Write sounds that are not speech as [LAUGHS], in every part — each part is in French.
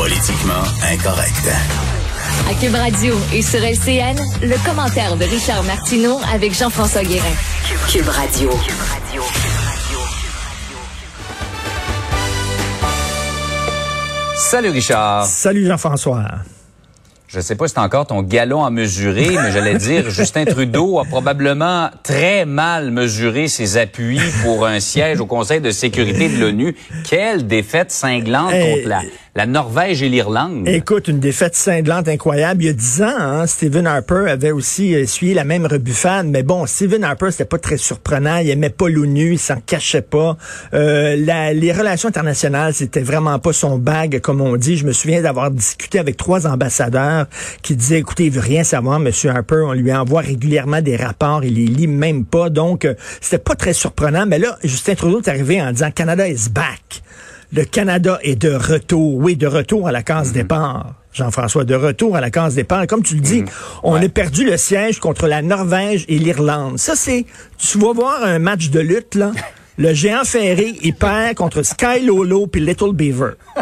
Politiquement incorrect. À Cube Radio et sur LCN, le commentaire de Richard Martineau avec Jean-François Guérin. Cube Radio. Salut Richard. Salut Jean-François. Je sais pas si c'est encore ton galon à mesurer, mais j'allais dire, [LAUGHS] Justin Trudeau a probablement très mal mesuré ses appuis pour un siège au Conseil de sécurité de l'ONU. Quelle défaite cinglante contre la, la Norvège et l'Irlande. Écoute, une défaite cinglante incroyable. Il y a dix ans, hein, Stephen Harper avait aussi essuyé la même rebuffade. Mais bon, Stephen Harper, c'était pas très surprenant. Il aimait pas l'ONU, il s'en cachait pas. Euh, les relations internationales, c'était vraiment pas son bag, comme on dit. Je me souviens d'avoir discuté avec trois ambassadeurs qui disaient, écoutez, il veut rien savoir, Monsieur Harper. On lui envoie régulièrement des rapports, il les lit même pas. Donc, euh, c'était pas très surprenant. Mais là, Justin Trudeau est arrivé en disant, Canada is back le Canada est de retour. Oui, de retour à la case mhm. départ. Jean-François, de retour à la case départ. Comme tu le dis, mhm. on a perdu le siège contre la Norvège et l'Irlande. Ça, c'est, tu vas voir un match de lutte, là. [LAUGHS] Le géant ferré, il perd contre Sky Lolo puis Little Beaver. [LAUGHS]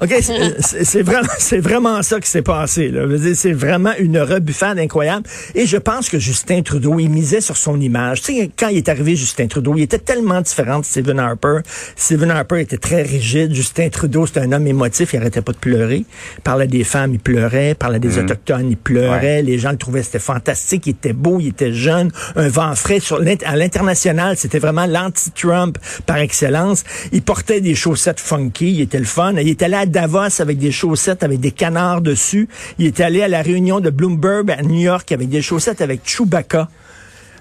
OK, c'est vraiment, c'est vraiment ça qui s'est passé. C'est vraiment une rebuffade incroyable. Et je pense que Justin Trudeau, il misait sur son image. Tu sais, quand il est arrivé, Justin Trudeau, il était tellement différent de Stephen Harper. Stephen Harper était très rigide. Justin Trudeau, c'était un homme émotif. Il arrêtait pas de pleurer. Il parlait des femmes, il pleurait. Il parlait des mhm. Autochtones, il pleurait. Les gens le trouvaient, c'était fantastique. Il était beau, il était jeune. Un vent frais. Sur à l'international, c'était vraiment l'anti-Trump par excellence. Il portait des chaussettes funky. Il était le fun. Il était là à Davos avec des chaussettes avec des canards dessus. Il est allé à la réunion de Bloomberg à New York avec des chaussettes avec Chewbacca.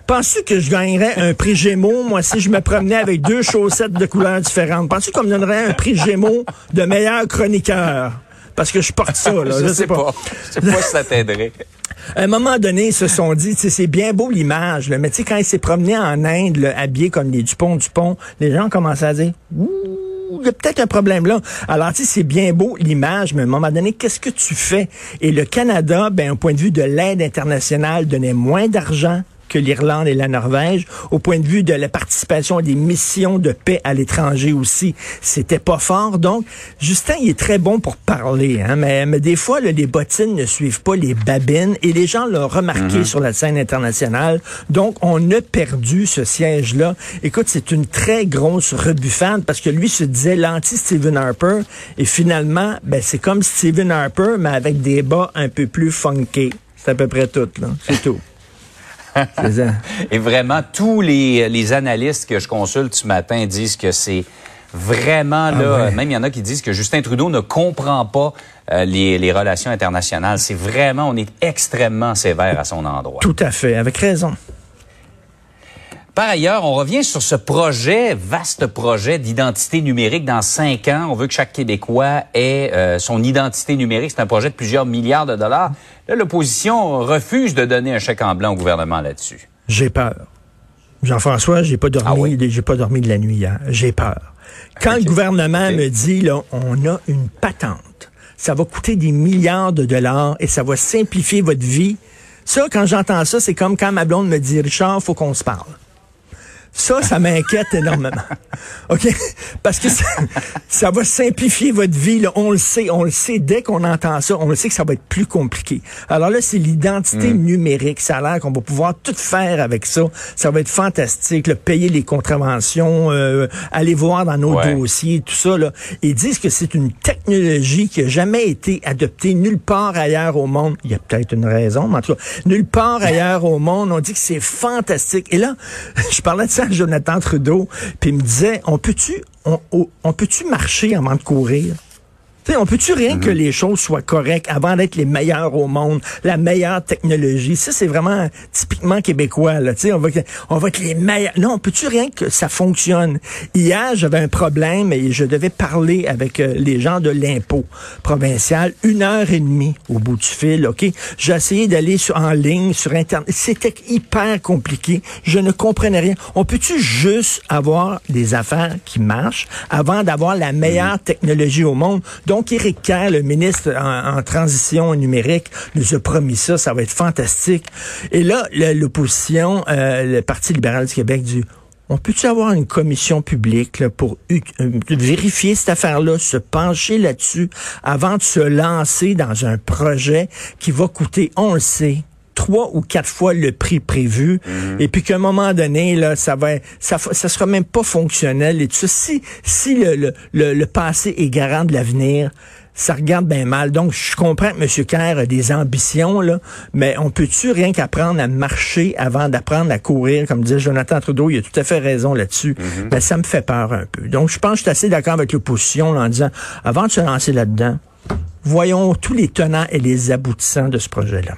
Penses-tu que je gagnerais un prix Gémeaux, moi, si je me promenais avec deux chaussettes de couleurs différentes? Penses-tu qu'on me donnerait un prix Gémeaux de meilleur chroniqueur? Parce que je porte ça, là. [LAUGHS] je, sais pas. Je sais pas si ça t'aiderait. [LAUGHS] À un moment donné, ils se sont dit, c'est bien beau l'image, mais tu sais, quand il s'est promené en Inde, habillé comme les Dupont-Dupont, les gens commençaient à dire, Ouh, il y a peut-être un problème là. Alors, tu sais, c'est bien beau l'image, mais à un moment donné, qu'est-ce que tu fais? Et le Canada, ben, un point de vue de l'aide internationale, donnait moins d'argent que l'Irlande et la Norvège. Au point de vue de la participation à des missions de paix à l'étranger aussi, c'était pas fort. Donc, Justin, il est très bon pour parler, hein, mais, mais des fois, les bottines ne suivent pas les babines et les gens l'ont remarqué mhm. sur la scène internationale. Donc, on a perdu ce siège-là. Écoute, c'est une très grosse rebuffade parce que lui se disait l'anti-Stephen Harper et finalement, ben, c'est comme Stephen Harper, mais avec des bas un peu plus funky. C'est à peu près tout, là. C'est tout. [LAUGHS] Et vraiment, tous les, analystes que je consulte ce matin disent que c'est vraiment ah là, même il y en a qui disent que Justin Trudeau ne comprend pas euh, les, les, relations internationales. C'est vraiment, on est extrêmement sévère à son endroit. Tout à fait, avec raison. Par ailleurs, on revient sur ce projet, vaste projet d'identité numérique dans cinq ans. On veut que chaque Québécois ait euh, son identité numérique. C'est un projet de plusieurs milliards de dollars. Là, l'opposition refuse de donner un chèque en blanc au gouvernement là-dessus. J'ai peur. Jean-François, j'ai pas dormi, ah j'ai pas dormi de la nuit hier. J'ai peur. Quand le gouvernement me dit, là, on a une patente, ça va coûter des milliards de dollars et ça va simplifier votre vie. Ça, quand j'entends ça, c'est comme quand ma blonde me dit, Richard, faut qu'on se parle. Ça, ça m'inquiète énormément. [LAUGHS] OK? Parce que ça, va simplifier votre vie. On le sait. On le sait. Dès qu'on entend ça, on le sait que ça va être plus compliqué. Alors là, c'est l'identité mm. numérique. Ça a l'air qu'on va pouvoir tout faire avec ça. Ça va être fantastique. Le payer les contraventions, euh, aller voir dans nos dossiers, tout ça. Là. Ils disent que c'est une technologie qui a jamais été adoptée nulle part ailleurs au monde. Il y a peut-être une raison, mais en tout cas, nulle part [LAUGHS] ailleurs au monde. On dit que c'est fantastique. Et là, [LAUGHS] je parlais de Jonathan Trudeau, puis il me disait, on peut-tu on, on peut-tu marcher avant de courir? On peut-tu rien que mhm. les choses soient correctes avant d'être les meilleurs au monde, la meilleure technologie? Ça, c'est vraiment typiquement québécois. Là. on, va, on va être les meilleurs. Non, on peut-tu rien que ça fonctionne? Hier, j'avais un problème et je devais parler avec euh, les gens de l'impôt provincial une heure et demie au bout du fil. Ok, J'ai essayé d'aller en ligne sur Internet. C'était hyper compliqué. Je ne comprenais rien. On peut-tu juste avoir des affaires qui marchent avant d'avoir la meilleure mhm. technologie au monde? Donc, Éric Kerr, le ministre en, transition numérique, nous a promis ça, ça va être fantastique. Et là, l'opposition, euh, le Parti libéral du Québec dit, on peut-tu avoir une commission publique pour euh, vérifier cette affaire-là, se pencher là-dessus avant de se lancer dans un projet qui va coûter, on le sait, trois ou quatre fois le prix prévu, mhm. et puis qu'à un moment donné, là, ça va, ça, ça sera même pas fonctionnel et tout ça. Si, si le, le, le, passé est garant de l'avenir, ça regarde bien mal. Donc, je comprends que M. Kerr a des ambitions, là, mais on peut-tu rien qu'apprendre à marcher avant d'apprendre à courir, comme disait Jonathan Trudeau, il a tout à fait raison là-dessus. Mhm. Mais ça me fait peur un peu. Donc, je pense que je suis assez d'accord avec l'opposition en disant, avant de se lancer là-dedans, voyons tous les tenants et les aboutissants de ce projet-là.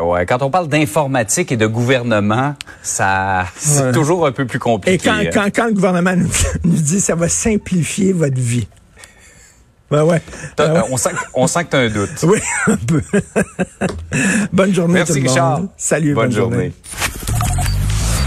Ouais, quand on parle d'informatique et de gouvernement, ça c'est toujours un peu plus compliqué. Et quand, quand, quand le gouvernement nous, dit ça va simplifier votre vie. Ben ouais. Ben ouais. On, sent, on sent que tu as un doute. Oui, [LAUGHS] un peu. bonne journée Merci tout le monde. Richard. Salut, bonne, journée.